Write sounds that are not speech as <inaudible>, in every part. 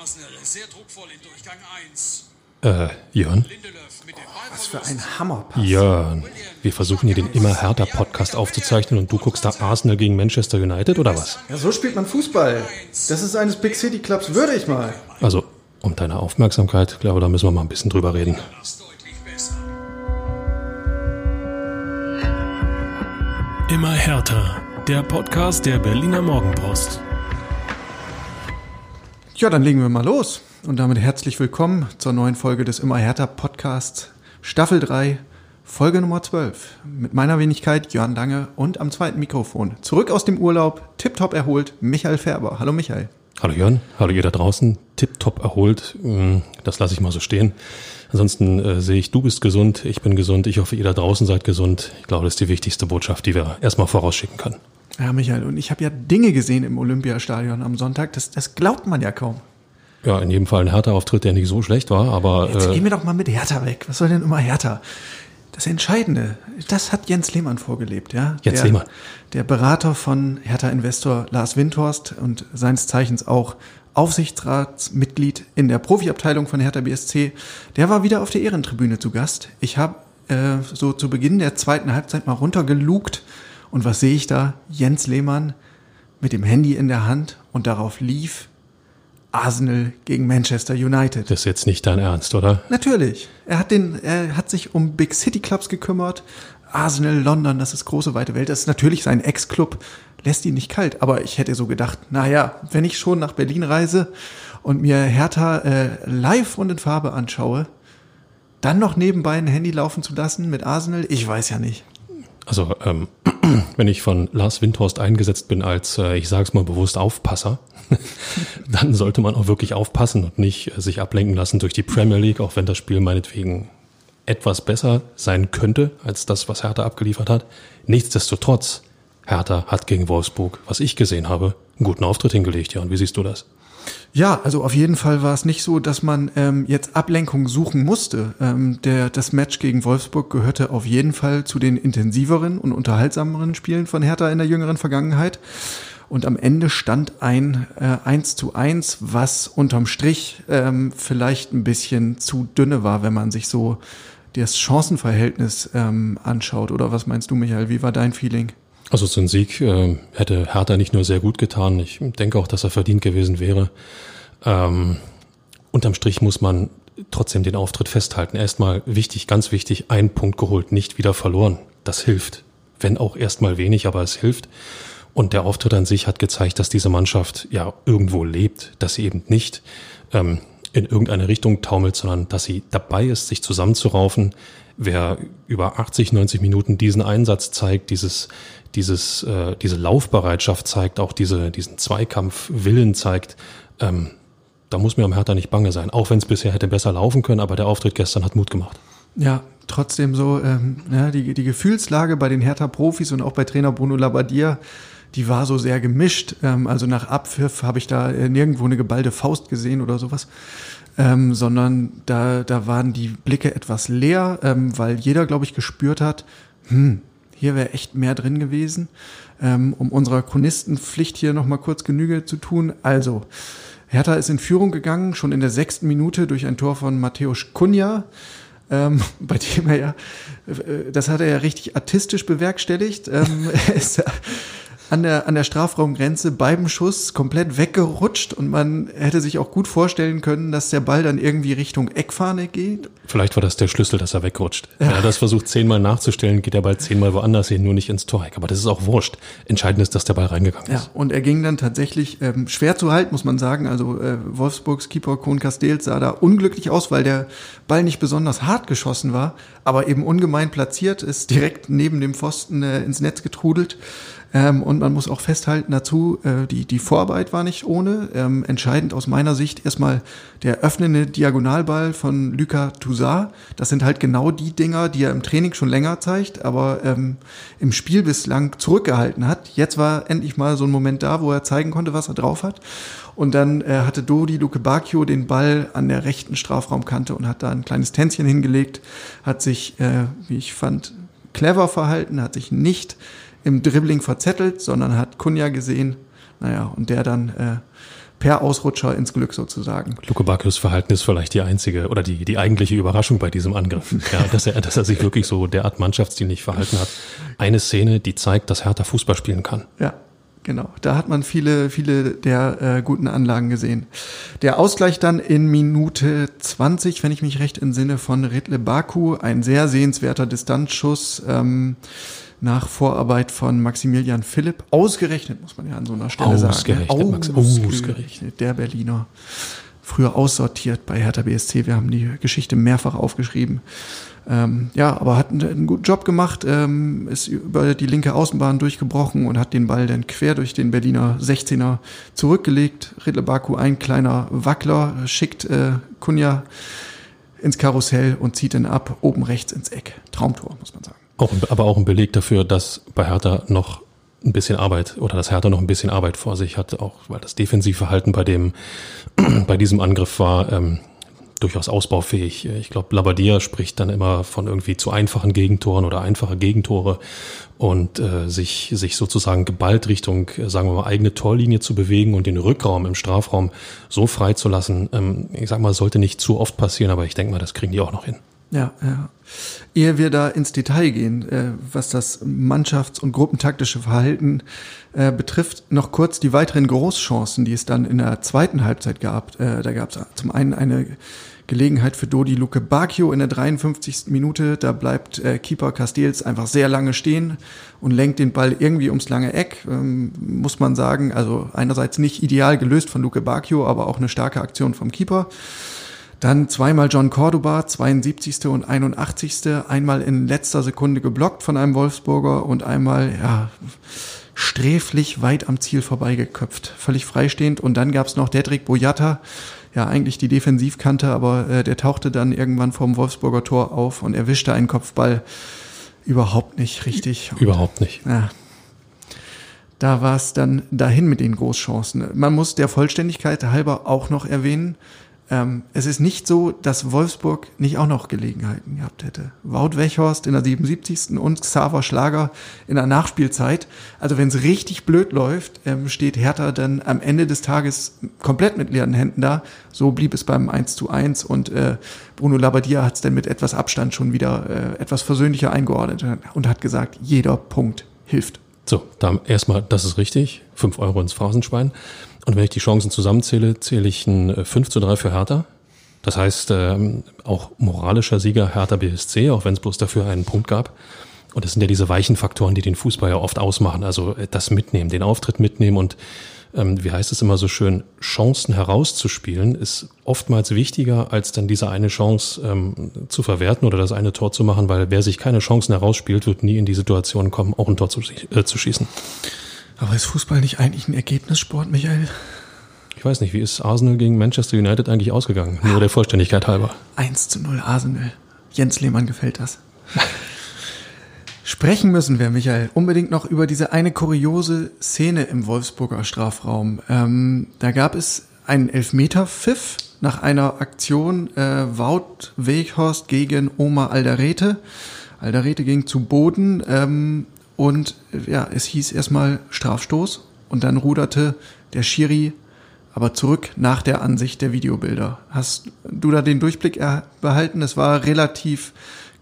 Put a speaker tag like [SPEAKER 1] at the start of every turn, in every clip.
[SPEAKER 1] Arsenal. Sehr druckvoll in Durchgang 1.
[SPEAKER 2] Äh, Jörn?
[SPEAKER 1] Ball
[SPEAKER 3] Was für ein Hammerpass.
[SPEAKER 2] Jörn, wir versuchen hier den immer härter Podcast aufzuzeichnen und du guckst da Arsenal gegen Manchester United oder was?
[SPEAKER 3] Ja, so spielt man Fußball. Das ist eines Big City Clubs würdig mal.
[SPEAKER 2] Also, um deine Aufmerksamkeit, glaube, da müssen wir mal ein bisschen drüber reden.
[SPEAKER 4] Immer härter. Der Podcast der Berliner Morgenpost.
[SPEAKER 3] Ja, dann legen wir mal los. Und damit herzlich willkommen zur neuen Folge des Immer härter Podcasts, Staffel 3, Folge Nummer 12. Mit meiner Wenigkeit Jörn Lange und am zweiten Mikrofon. Zurück aus dem Urlaub, tipptopp erholt, Michael Färber. Hallo Michael.
[SPEAKER 2] Hallo Jörn, hallo ihr da draußen, tipptopp erholt, Mm, das lasse ich mal so stehen. Ansonsten äh, sehe ich, du bist gesund, ich bin gesund, ich hoffe, ihr da draußen seid gesund. Ich glaube, das ist die wichtigste Botschaft, die wir erstmal vorausschicken können.
[SPEAKER 3] Ja, Michael, und ich habe ja Dinge gesehen im Olympiastadion am Sonntag, das, das glaubt man ja kaum.
[SPEAKER 2] Ja, in jedem Fall ein härter Auftritt, der nicht so schlecht war, aber
[SPEAKER 3] Jetzt
[SPEAKER 2] äh,
[SPEAKER 3] gehen wir doch mal mit Hertha weg. Was soll denn immer Hertha? Das Entscheidende, das hat Jens Lehmann vorgelebt, ja?
[SPEAKER 2] Jens
[SPEAKER 3] der,
[SPEAKER 2] Lehmann.
[SPEAKER 3] Der Berater von Hertha-Investor Lars Windhorst und seines Zeichens auch Aufsichtsratsmitglied in der Profiabteilung von Hertha BSC, der war wieder auf der Ehrentribüne zu Gast. Ich habe äh, so zu Beginn der zweiten Halbzeit mal runtergelugt und was sehe ich da? Jens Lehmann mit dem Handy in der Hand und darauf lief Arsenal gegen Manchester United.
[SPEAKER 2] das ist jetzt nicht dein Ernst, oder?
[SPEAKER 3] Natürlich. Er hat den, er hat sich um Big City Clubs gekümmert. Arsenal, London, das ist große weite Welt. Das ist natürlich sein Ex-Club. Lässt ihn nicht kalt. Aber ich hätte so gedacht, naja, wenn ich schon nach Berlin reise und mir Hertha äh, live und in Farbe anschaue, dann noch nebenbei ein Handy laufen zu lassen mit Arsenal, ich weiß ja nicht.
[SPEAKER 2] Also, ähm, <clears throat> wenn ich von Lars Windhorst eingesetzt bin als, äh, ich sage es mal bewusst, Aufpasser, <laughs> dann sollte man auch wirklich aufpassen und nicht äh, sich ablenken lassen durch die Premier League, auch wenn das Spiel meinetwegen etwas besser sein könnte als das, was Hertha abgeliefert hat. Nichtsdestotrotz, Hertha hat gegen Wolfsburg, was ich gesehen habe, einen guten Auftritt hingelegt. Ja, und wie siehst du das?
[SPEAKER 3] Ja, also auf jeden Fall war es nicht so, dass man ähm, jetzt Ablenkung suchen musste. Ähm, der, das Match gegen Wolfsburg gehörte auf jeden Fall zu den intensiveren und unterhaltsameren Spielen von Hertha in der jüngeren Vergangenheit. Und am Ende stand ein äh, 1 zu 1, was unterm Strich ähm, vielleicht ein bisschen zu dünne war, wenn man sich so das Chancenverhältnis ähm, anschaut. Oder was meinst du, Michael? Wie war dein Feeling?
[SPEAKER 2] Also so ein Sieg äh, hätte Hertha nicht nur sehr gut getan, ich denke auch, dass er verdient gewesen wäre. Ähm, unterm Strich muss man trotzdem den Auftritt festhalten. Erstmal wichtig, ganz wichtig, ein Punkt geholt, nicht wieder verloren. Das hilft. Wenn auch erstmal wenig, aber es hilft. Und der Auftritt an sich hat gezeigt, dass diese Mannschaft ja irgendwo lebt, dass sie eben nicht ähm, in irgendeine Richtung taumelt, sondern dass sie dabei ist, sich zusammenzuraufen. Wer über 80, 90 Minuten diesen Einsatz zeigt, dieses, dieses, äh, diese Laufbereitschaft zeigt, auch diese, diesen Zweikampfwillen zeigt, ähm, da muss mir am Hertha nicht bange sein. Auch wenn es bisher hätte besser laufen können, aber der Auftritt gestern hat Mut gemacht.
[SPEAKER 3] Ja, trotzdem so, ähm, ja, die, die Gefühlslage bei den Hertha-Profis und auch bei Trainer Bruno Labbadia, die war so sehr gemischt. Ähm, also nach Abpfiff habe ich da äh, nirgendwo eine geballte Faust gesehen oder sowas, ähm, sondern da, da waren die Blicke etwas leer, ähm, weil jeder, glaube ich, gespürt hat, hm, hier wäre echt mehr drin gewesen. Ähm, um unserer Chronistenpflicht hier nochmal kurz Genüge zu tun. Also, Hertha ist in Führung gegangen, schon in der sechsten Minute durch ein Tor von Matthäus Kunja, ähm, <laughs> bei dem er ja, äh, das hat er ja richtig artistisch bewerkstelligt. Ähm, <laughs> an der, an der Strafraumgrenze beim Schuss komplett weggerutscht und man hätte sich auch gut vorstellen können, dass der Ball dann irgendwie Richtung Eckfahne geht.
[SPEAKER 2] Vielleicht war das der Schlüssel, dass er wegrutscht. Wenn er das versucht zehnmal nachzustellen, geht der Ball zehnmal woanders hin, nur nicht ins Tor. Aber das ist auch wurscht. Entscheidend ist, dass der Ball reingegangen
[SPEAKER 3] Ja,
[SPEAKER 2] ist.
[SPEAKER 3] und er ging dann tatsächlich ähm, schwer zu halten, muss man sagen. Also äh, Wolfsburgs Keeper Kohn Castells sah da unglücklich aus, weil der Ball nicht besonders hart geschossen war, aber eben ungemein platziert, ist direkt neben dem Pfosten äh, ins Netz getrudelt. Ähm, und man muss auch festhalten dazu, äh, die, die Vorarbeit war nicht ohne. Ähm, entscheidend aus meiner Sicht erstmal der öffnende Diagonalball von Luca Toussaint. Das sind halt genau die Dinger, die er im Training schon länger zeigt, aber ähm, im Spiel bislang zurückgehalten hat. Jetzt war endlich mal so ein Moment da, wo er zeigen konnte, was er drauf hat. Und dann äh, hatte Dodi Luke Bacchio den Ball an der rechten Strafraumkante und hat da ein kleines Tänzchen hingelegt, hat sich, äh, wie ich fand, clever verhalten, hat sich nicht im Dribbling verzettelt, sondern hat Kunja gesehen, naja, und der dann äh, per Ausrutscher ins Glück sozusagen.
[SPEAKER 2] Luke Bacchius Verhalten ist vielleicht die einzige oder die, die eigentliche Überraschung bei diesem Angriff. <laughs> Ja, dass er, dass er sich wirklich so derart mannschaftsdienlich verhalten hat. Eine Szene, die zeigt, dass Hertha Fußball spielen kann.
[SPEAKER 3] Ja, genau. Da hat man viele, viele der äh, guten Anlagen gesehen. Der Ausgleich dann in Minute 20, wenn ich mich recht entsinne, von Redle Baku. Ein sehr sehenswerter Distanzschuss. Ähm, nach Vorarbeit von Maximilian Philipp. Ausgerechnet, muss man ja an so einer Stelle
[SPEAKER 2] Ausgerechnet,
[SPEAKER 3] sagen.
[SPEAKER 2] Max,
[SPEAKER 3] Ausgerechnet,
[SPEAKER 2] ausgerechnet.
[SPEAKER 3] Der Berliner. Früher aussortiert bei Hertha BSC. Wir haben die Geschichte mehrfach aufgeschrieben. Ähm, ja, aber hat einen, einen, guten Job gemacht, ähm, ist über die linke Außenbahn durchgebrochen und hat den Ball dann quer durch den Berliner 16er zurückgelegt. Riddle Baku, ein kleiner Wackler, schickt äh, Kunja ins Karussell und zieht ihn ab, oben rechts ins Eck. Traumtor, muss man sagen.
[SPEAKER 2] Auch, aber auch ein Beleg dafür, dass bei Hertha noch ein bisschen Arbeit oder dass Hertha noch ein bisschen Arbeit vor sich hat, auch weil das Defensivverhalten bei dem, <clears throat> bei diesem Angriff war ähm, durchaus ausbaufähig. Ich glaube, Labadia spricht dann immer von irgendwie zu einfachen Gegentoren oder einfache Gegentore und äh, sich, sich sozusagen geballt Richtung, äh, sagen wir mal, eigene Torlinie zu bewegen und den Rückraum im Strafraum so freizulassen. Ähm, ich sag mal, sollte nicht zu oft passieren, aber ich denke mal, das kriegen die auch noch hin.
[SPEAKER 3] Ja, ja. Ehe wir da ins Detail gehen, äh, was das mannschafts- und gruppentaktische Verhalten äh, betrifft, noch kurz die weiteren Großchancen, die es dann in der zweiten Halbzeit gab. Äh, da gab es zum einen eine Gelegenheit für Dodi Luke Bacchio in der 53. Minute. Da bleibt äh, Keeper Castells einfach sehr lange stehen und lenkt den Ball irgendwie ums lange Eck, ähm, muss man sagen. Also einerseits nicht ideal gelöst von Luke Bacchio, aber auch eine starke Aktion vom Keeper. Dann zweimal John Cordoba, 72. und 81. Einmal in letzter Sekunde geblockt von einem Wolfsburger und einmal, ja, sträflich weit am Ziel vorbeigeköpft. Völlig freistehend. Und dann gab's noch Dedrick Boyata, ja, eigentlich die Defensivkante, aber äh, der tauchte dann irgendwann vorm Wolfsburger Tor auf und erwischte einen Kopfball überhaupt nicht richtig.
[SPEAKER 2] Überhaupt nicht.
[SPEAKER 3] Ja, da war es dann dahin mit den Großchancen. Man muss der Vollständigkeit halber auch noch erwähnen, ähm, es ist nicht so, dass Wolfsburg nicht auch noch Gelegenheiten gehabt hätte. Wout Wechhorst in der 77. und Xaver Schlager in der Nachspielzeit. Also wenn es richtig blöd läuft, ähm, steht Hertha dann am Ende des Tages komplett mit leeren Händen da. So blieb es beim 1 zu 1 und äh, Bruno Labbadia hat es dann mit etwas Abstand schon wieder äh, etwas versöhnlicher eingeordnet und hat gesagt, jeder Punkt hilft.
[SPEAKER 2] So, da erstmal, das ist richtig. Fünf Euro ins Phrasenschwein. Und wenn ich die Chancen zusammenzähle, zähle ich ein 5 äh, zu 3 für Hertha. Das heißt, ähm, auch moralischer Sieger Hertha BSC, auch wenn es bloß dafür einen Punkt gab. Und das sind ja diese weichen Faktoren, die den Fußball ja oft ausmachen. Also äh, das Mitnehmen, den Auftritt mitnehmen und ähm, wie heißt es immer so schön, Chancen herauszuspielen, ist oftmals wichtiger, als dann diese eine Chance ähm, zu verwerten oder das eine Tor zu machen, weil wer sich keine Chancen herausspielt, wird nie in die Situation kommen, auch ein Tor zu, äh, zu schießen.
[SPEAKER 3] Aber ist Fußball nicht eigentlich ein Ergebnissport, Michael?
[SPEAKER 2] Ich weiß nicht, wie ist Arsenal gegen Manchester United eigentlich ausgegangen? Nur der Vollständigkeit halber.
[SPEAKER 3] 1 zu 0 Arsenal. Jens Lehmann gefällt das. Sprechen müssen wir, Michael, unbedingt noch über diese eine kuriose Szene im Wolfsburger Strafraum. Ähm, da gab es einen Elfmeter-Pfiff nach einer Aktion äh, Wout Weghorst gegen Oma Alderete. Alderete ging zu Boden. Ähm, und ja, es hieß erstmal Strafstoß und dann ruderte der Schiri aber zurück nach der Ansicht der Videobilder. Hast du da den Durchblick behalten? Es war relativ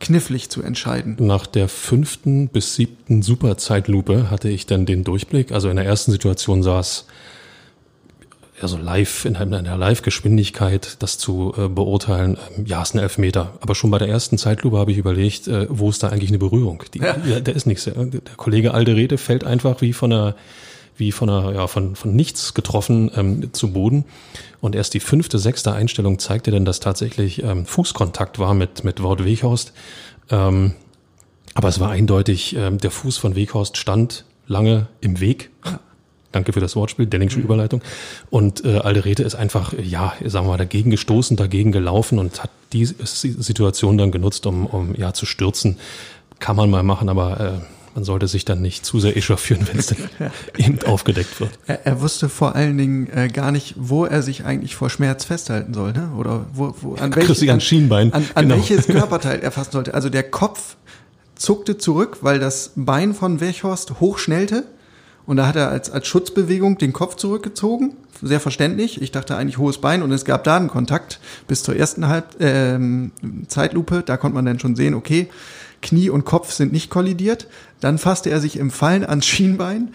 [SPEAKER 3] knifflig zu entscheiden.
[SPEAKER 2] Nach der fünften bis siebten Superzeitlupe hatte ich dann den Durchblick. Also in der ersten Situation saß also live, in einer Live-Geschwindigkeit das zu äh, beurteilen, ähm, ja, ist ein Elfmeter. Aber schon bei der ersten Zeitlupe habe ich überlegt, äh, wo ist da eigentlich eine Berührung? Die, ja. ja da ist nichts. Der Kollege Alderete fällt einfach wie von einer, wie von einer, ja, von, von nichts getroffen ähm, zu Boden. Und erst die fünfte, sechste Einstellung zeigte dann, dass tatsächlich ähm, Fußkontakt war mit, mit Wort Weghorst. Ähm, aber es war eindeutig, ähm, der Fuß von Weghorst stand lange im Weg. <laughs> Danke für das Wortspiel, Denningsche mhm. Überleitung. Und äh, Alderete ist einfach, ja, sagen wir mal, dagegen gestoßen, dagegen gelaufen und hat die Situation dann genutzt, um, um ja zu stürzen. Kann man mal machen, aber äh, man sollte sich dann nicht zu sehr echauffieren, wenn es dann <laughs> eben aufgedeckt wird.
[SPEAKER 3] Er, er, wusste vor allen Dingen äh, gar nicht, wo er sich eigentlich vor Schmerz festhalten soll, ne? Oder wo, wo
[SPEAKER 2] an, welch, an,
[SPEAKER 3] Schienbein. an, an genau. welches <laughs> Körperteil er fassen sollte. Also der Kopf zuckte zurück, weil das Bein von Werchhorst hochschnellte Und da hat er als, als Schutzbewegung den Kopf zurückgezogen. Sehr verständlich. Ich dachte eigentlich hohes Bein und es gab da einen Kontakt bis zur ersten Halb ähm, Zeitlupe. Da konnte man dann schon sehen, okay, Knie und Kopf sind nicht kollidiert. Dann fasste er sich im Fallen ans Schienbein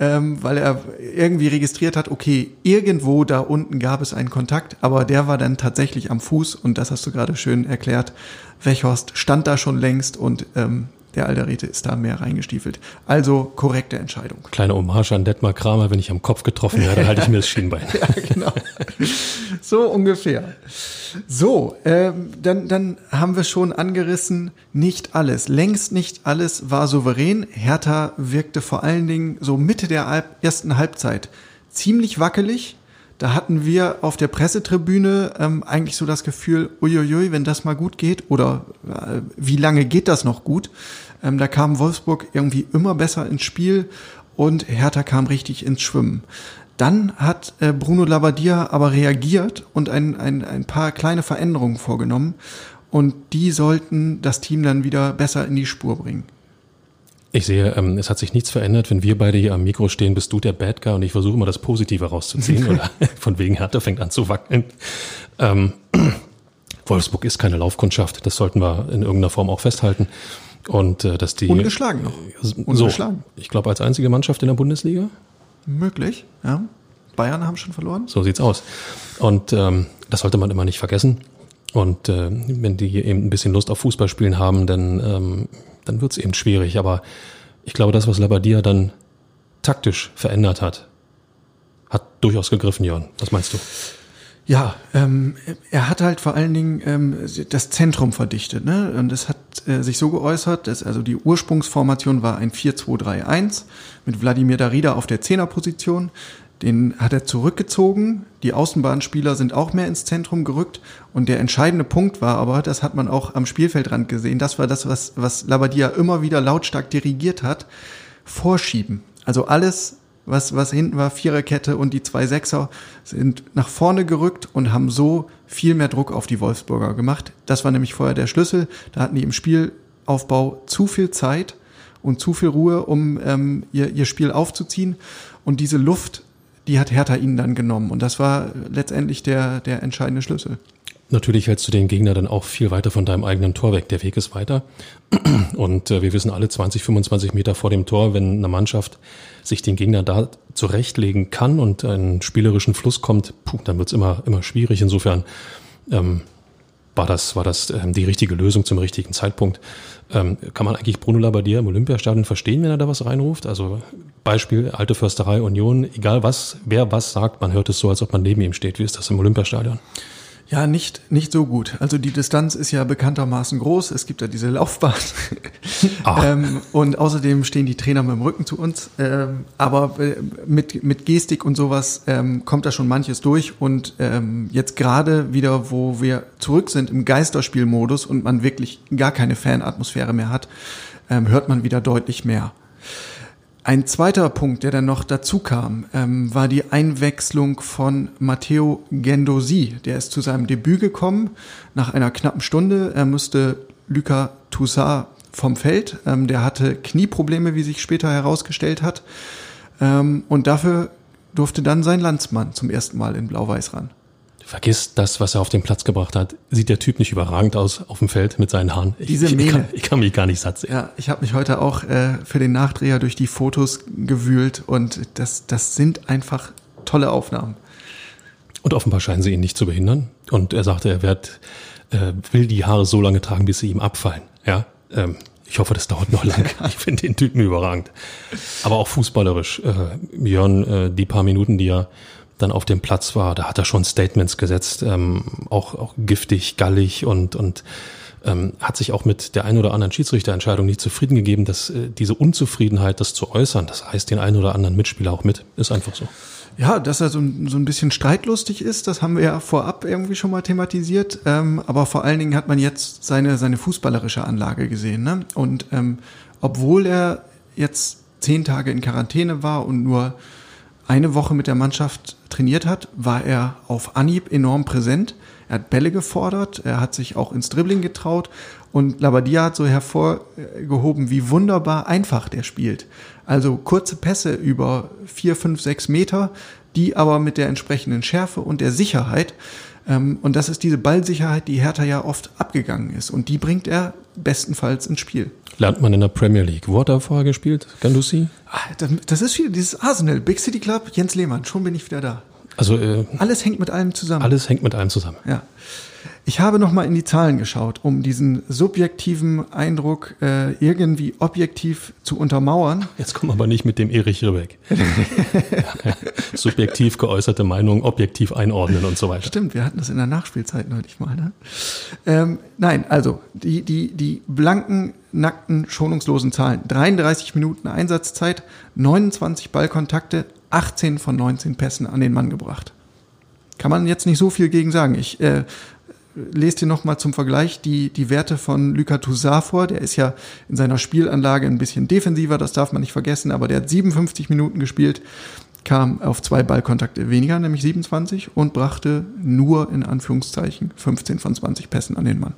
[SPEAKER 3] ähm, weil er irgendwie registriert hat, okay, irgendwo da unten gab es einen Kontakt, aber der war dann tatsächlich am Fuß und das hast du gerade schön erklärt. Wechhorst stand da schon längst und ähm, der Alderete ist da mehr reingestiefelt. Also korrekte Entscheidung.
[SPEAKER 2] Kleine Hommage an Detmar Kramer, wenn ich am Kopf getroffen werde, halte ich mir das Schienbein. <laughs>
[SPEAKER 3] ja, genau. So ungefähr. So, ähm, dann, dann haben wir schon angerissen, nicht alles, längst nicht alles war souverän. Hertha wirkte vor allen Dingen so Mitte der ersten Halbzeit ziemlich wackelig. Da hatten wir auf der Pressetribüne ähm, eigentlich so das Gefühl, uiuiui, wenn das mal gut geht oder äh, wie lange geht das noch gut? Ähm, da kam Wolfsburg irgendwie immer besser ins Spiel und Hertha kam richtig ins Schwimmen. Dann hat äh, Bruno Labbadia aber reagiert und ein, ein, ein paar kleine Veränderungen vorgenommen und die sollten das Team dann wieder besser in die Spur bringen.
[SPEAKER 2] Ich sehe, ähm, es hat sich nichts verändert. Wenn wir beide hier am Mikro stehen, bist du der Bad Guy und ich versuche immer das Positive rauszuziehen. <laughs> oder von wegen Hertha fängt an zu wackeln. Ähm, <clears throat> Wolfsburg ist keine Laufkundschaft. Das sollten wir in irgendeiner Form auch festhalten. Und äh, dass die
[SPEAKER 3] ungeschlagen noch.
[SPEAKER 2] Ungeschlagen. So, ich glaube als einzige Mannschaft in der Bundesliga.
[SPEAKER 3] Möglich, ja. Bayern haben schon verloren.
[SPEAKER 2] So sieht's aus. Und ähm, das sollte man immer nicht vergessen. Und äh, wenn die eben ein bisschen Lust auf Fußballspielen haben, dann ähm, dann wird es eben schwierig. Aber ich glaube, das, was Labadia dann taktisch verändert hat, hat durchaus gegriffen, Jörn. Was meinst du?
[SPEAKER 3] Ja, ähm, er hat halt vor allen Dingen ähm, das Zentrum verdichtet. Ne? Und es hat äh, sich so geäußert, dass also die Ursprungsformation war ein 4-2-3-1 mit Wladimir Darida auf der Zehnerposition. Den hat er zurückgezogen. Die Außenbahnspieler sind auch mehr ins Zentrum gerückt. Und der entscheidende Punkt war aber, das hat man auch am Spielfeldrand gesehen, das war das, was, was Labadia immer wieder lautstark dirigiert hat, vorschieben. Also alles, was, was hinten war, Viererkette und die zwei Sechser, sind nach vorne gerückt und haben so viel mehr Druck auf die Wolfsburger gemacht. Das war nämlich vorher der Schlüssel. Da hatten die im Spielaufbau zu viel Zeit und zu viel Ruhe, um ähm, ihr, ihr Spiel aufzuziehen. Und diese Luft die hat Hertha ihnen dann genommen. Und das war letztendlich der, der entscheidende Schlüssel.
[SPEAKER 2] Natürlich hältst du den Gegner dann auch viel weiter von deinem eigenen Tor weg. Der Weg ist weiter. <clears throat> Und äh, wir wissen alle 20, 25 Meter vor dem Tor, wenn eine Mannschaft sich den Gegner da zurechtlegen kann und einen spielerischen Fluss kommt, puh, dann wird's immer, immer schwierig. Insofern ähm, war das, war das ähm, die richtige Lösung zum richtigen Zeitpunkt. Ähm, kann man eigentlich Bruno Labbadia im Olympiastadion verstehen, wenn er da was reinruft? Also Beispiel, alte Försterei, Union, egal was, wer was sagt, man hört es so, als ob man neben ihm steht. Wie ist das im Olympiastadion?
[SPEAKER 3] Ja, nicht, nicht so gut. Also die Distanz ist ja bekanntermaßen groß. Es gibt ja diese Laufbahn. <laughs> ähm, und außerdem stehen die Trainer mit dem Rücken zu uns. Ähm, aber äh, mit, mit Gestik und sowas ähm, kommt da schon manches durch. Und ähm, jetzt gerade wieder, wo wir zurück sind im Geisterspielmodus und man wirklich gar keine Fanatmosphäre mehr hat, ähm, hört man wieder deutlich mehr. Ein zweiter Punkt, der dann noch dazu kam, ähm, war die Einwechslung von Matteo Gendosi. Der ist zu seinem Debüt gekommen nach einer knappen Stunde. Er musste Luca Toussaint vom Feld. Ähm, der hatte Knieprobleme, wie sich später herausgestellt hat. Ähm, und dafür durfte dann sein Landsmann zum ersten Mal in Blau-Weiß ran
[SPEAKER 2] vergiss das, was er auf den Platz gebracht hat. Sieht der Typ nicht überragend aus auf dem Feld mit seinen Haaren?
[SPEAKER 3] Ich, Diese Mähne.
[SPEAKER 2] Ich kann, ich kann mich gar nicht satt sehen.
[SPEAKER 3] Ja, ich habe mich heute auch äh, für den Nachdreher durch die Fotos gewühlt und das, das sind einfach tolle Aufnahmen.
[SPEAKER 2] Und offenbar scheinen sie ihn nicht zu behindern. Und er sagte, er wird, äh, will die Haare so lange tragen, bis sie ihm abfallen. Ja, ähm, ich hoffe, das dauert noch lange. <laughs> Ich finde den Typen überragend. Aber auch fußballerisch. Äh, Jörn, äh, die paar Minuten, die er dann auf dem Platz war, da hat er schon Statements gesetzt, ähm, auch, auch giftig, gallig und, und ähm, hat sich auch mit der einen oder anderen Schiedsrichterentscheidung nicht zufrieden gegeben, dass äh, diese Unzufriedenheit, das zu äußern, das heißt den einen oder anderen Mitspieler auch mit, ist einfach so.
[SPEAKER 3] Ja, dass er so, so ein bisschen streitlustig ist, das haben wir ja vorab irgendwie schon mal thematisiert. Ähm, aber vor allen Dingen hat man jetzt seine, seine fußballerische Anlage gesehen. Ne? Und ähm, obwohl er jetzt zehn Tage in Quarantäne war und nur eine Woche mit der Mannschaft trainiert hat, war er auf Anhieb enorm präsent. Er hat Bälle gefordert, er hat sich auch ins Dribbling getraut und Labadia hat so hervorgehoben, wie wunderbar einfach der spielt. Also kurze Pässe über vier, fünf, sechs Meter, die aber mit der entsprechenden Schärfe und der Sicherheit. Ähm, und das ist diese Ballsicherheit, die Hertha ja oft abgegangen ist. Und die bringt er bestenfalls ins Spiel.
[SPEAKER 2] Lernt man in der Premier League. Wo hat er vorher gespielt? Gandusi?
[SPEAKER 3] Ah, das- Das ist wieder dieses Arsenal, Big City Club, Jens Lehmann, schon bin ich wieder da.
[SPEAKER 2] Also äh,
[SPEAKER 3] Alles hängt mit allem zusammen.
[SPEAKER 2] alles hängt mit allem zusammen.
[SPEAKER 3] Ja. Ich habe noch mal in die Zahlen geschaut, um diesen subjektiven Eindruck äh, irgendwie objektiv zu untermauern.
[SPEAKER 2] Jetzt kommen wir aber nicht mit dem Erich Ribbeck. <laughs> Subjektiv geäußerte Meinung, objektiv einordnen und so weiter.
[SPEAKER 3] Stimmt, wir hatten das in der Nachspielzeit neulich mal. Ne? Ähm, nein, also die, die, die blanken, nackten, schonungslosen Zahlen. 33 Minuten Einsatzzeit, 29 Ballkontakte, 18 von 19 Pässen an den Mann gebracht. Kann man jetzt nicht so viel gegen sagen. Ich äh, lese dir noch mal zum Vergleich die, die Werte von Luka Toussaint vor. Der ist ja in seiner Spielanlage ein bisschen defensiver, das darf man nicht vergessen, aber der hat 57 Minuten gespielt, kam auf zwei Ballkontakte weniger, nämlich 27, und brachte nur in Anführungszeichen 15 von 20 Pässen an den Mann.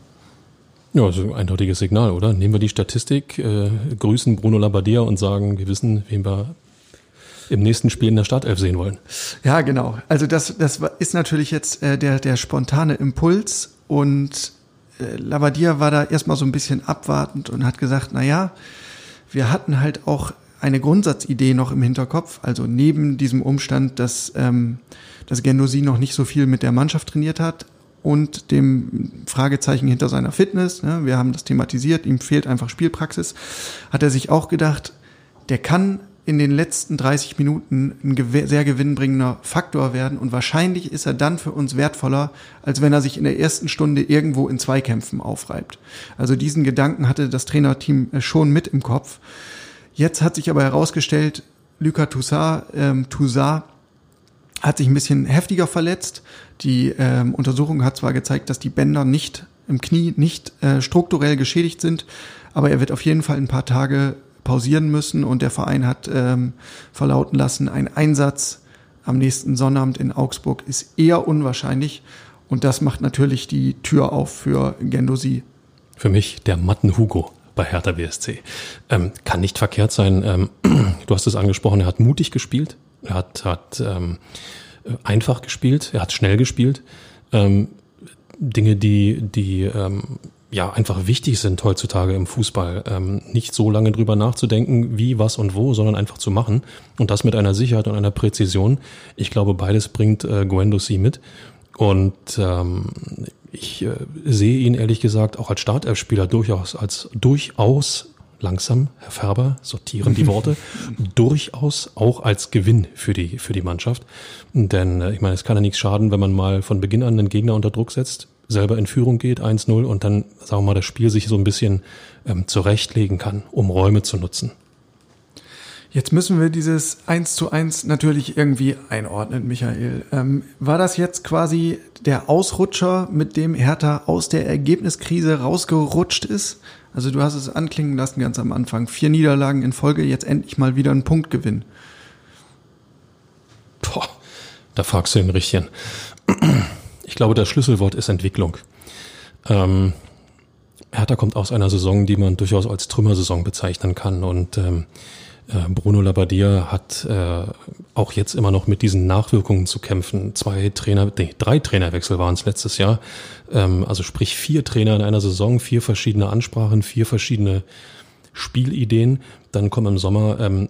[SPEAKER 2] Ja, also ein eindeutiges Signal, oder? Nehmen wir die Statistik, äh, grüßen Bruno Labbadia und sagen, wir wissen, wen wir im nächsten Spiel in der Startelf sehen wollen.
[SPEAKER 3] Ja, genau. Also das, das ist natürlich jetzt äh, der, der spontane Impuls und äh, Labadia war da erstmal so ein bisschen abwartend und hat gesagt, na ja, wir hatten halt auch eine Grundsatzidee noch im Hinterkopf, also neben diesem Umstand, dass, ähm, dass Gendosi noch nicht so viel mit der Mannschaft trainiert hat und dem Fragezeichen hinter seiner Fitness, ne, wir haben das thematisiert, ihm fehlt einfach Spielpraxis, hat er sich auch gedacht, der kann in den letzten 30 Minuten ein gew- sehr gewinnbringender Faktor werden und wahrscheinlich ist er dann für uns wertvoller, als wenn er sich in der ersten Stunde irgendwo in Zweikämpfen aufreibt. Also diesen Gedanken hatte das Trainerteam äh, schon mit im Kopf. Jetzt hat sich aber herausgestellt, Luca Toussaint, ähm, Toussaint hat sich ein bisschen heftiger verletzt. Die ähm, Untersuchung hat zwar gezeigt, dass die Bänder nicht im Knie nicht äh, strukturell geschädigt sind, aber er wird auf jeden Fall ein paar Tage pausieren müssen und der Verein hat ähm, verlauten lassen, ein Einsatz am nächsten Sonnabend in Augsburg ist eher unwahrscheinlich und das macht natürlich die Tür auf für Gendosi.
[SPEAKER 2] Für mich der Matten Hugo bei Hertha BSC. Ähm, kann nicht verkehrt sein. Ähm, <clears throat> du hast es angesprochen, er hat mutig gespielt, er hat, hat ähm, einfach gespielt, er hat schnell gespielt. Ähm, Dinge, die, die ähm, ja einfach wichtig sind heutzutage im Fußball. Ähm, nicht so lange drüber nachzudenken, wie, was und wo, sondern einfach zu machen. Und das mit einer Sicherheit und einer Präzision. Ich glaube, beides bringt äh, Guendouzi mit. Und ähm, ich äh, sehe ihn ehrlich gesagt auch als Startelfspieler durchaus als durchaus langsam, Herr Färber, sortieren die Worte, <laughs> durchaus auch als Gewinn für die, für die Mannschaft. Denn äh, ich meine, es kann ja nichts schaden, wenn man mal von Beginn an den Gegner unter Druck setzt, selber in Führung geht, 1-0 und dann, sagen wir mal, das Spiel sich so ein bisschen ähm, zurechtlegen kann, um Räume zu nutzen.
[SPEAKER 3] Jetzt müssen wir dieses 1 zu 1 natürlich irgendwie einordnen, Michael. Ähm, war das jetzt quasi der Ausrutscher, mit dem Hertha aus der Ergebniskrise rausgerutscht ist? Also du hast es anklingen lassen ganz am Anfang. Vier Niederlagen in Folge, jetzt endlich mal wieder ein Punktgewinn.
[SPEAKER 2] Boah, da fragst du den Richtigen. Ich glaube, das Schlüsselwort ist Entwicklung. Ähm, Hertha kommt aus einer Saison, die man durchaus als Trümmersaison bezeichnen kann. Und ähm, äh, Bruno Labbadia hat äh, auch jetzt immer noch mit diesen Nachwirkungen zu kämpfen. Zwei Trainer, nee, drei Trainerwechsel waren es letztes Jahr. Ähm, also sprich vier Trainer in einer Saison, vier verschiedene Ansprachen, vier verschiedene Spielideen. Dann kommen im Sommer ähm,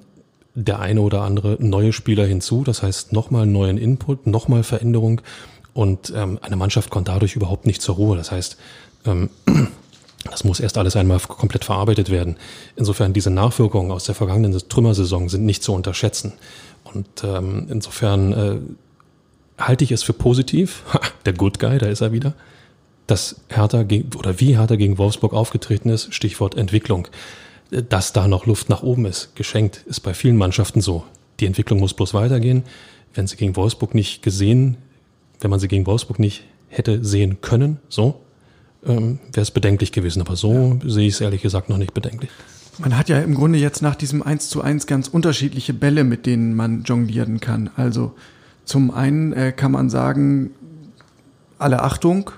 [SPEAKER 2] der eine oder andere neue Spieler hinzu. Das heißt nochmal neuen Input, nochmal Veränderung. Und ähm, eine Mannschaft kommt dadurch überhaupt nicht zur Ruhe. Das heißt, ähm, <clears throat> das muss erst alles einmal komplett verarbeitet werden. Insofern diese Nachwirkungen aus der vergangenen Trümmersaison sind nicht zu unterschätzen. Und ähm, insofern äh, halte ich es für positiv, <laughs> der Good Guy, da ist er wieder, dass Hertha gegen, oder wie Hertha gegen Wolfsburg aufgetreten ist, Stichwort Entwicklung. Äh, Dass da noch Luft nach oben ist, geschenkt, ist bei vielen Mannschaften so. Die Entwicklung muss bloß weitergehen. Wenn sie gegen Wolfsburg nicht gesehen, wenn man sie gegen Wolfsburg nicht hätte sehen können, so, ähm, wäre es bedenklich gewesen. Aber so sehe ich es ehrlich gesagt noch nicht bedenklich.
[SPEAKER 3] Man hat ja im Grunde jetzt nach diesem 1 zu 1 ganz unterschiedliche Bälle, mit denen man jonglieren kann. Also Zum einen äh, kann man sagen, alle Achtung,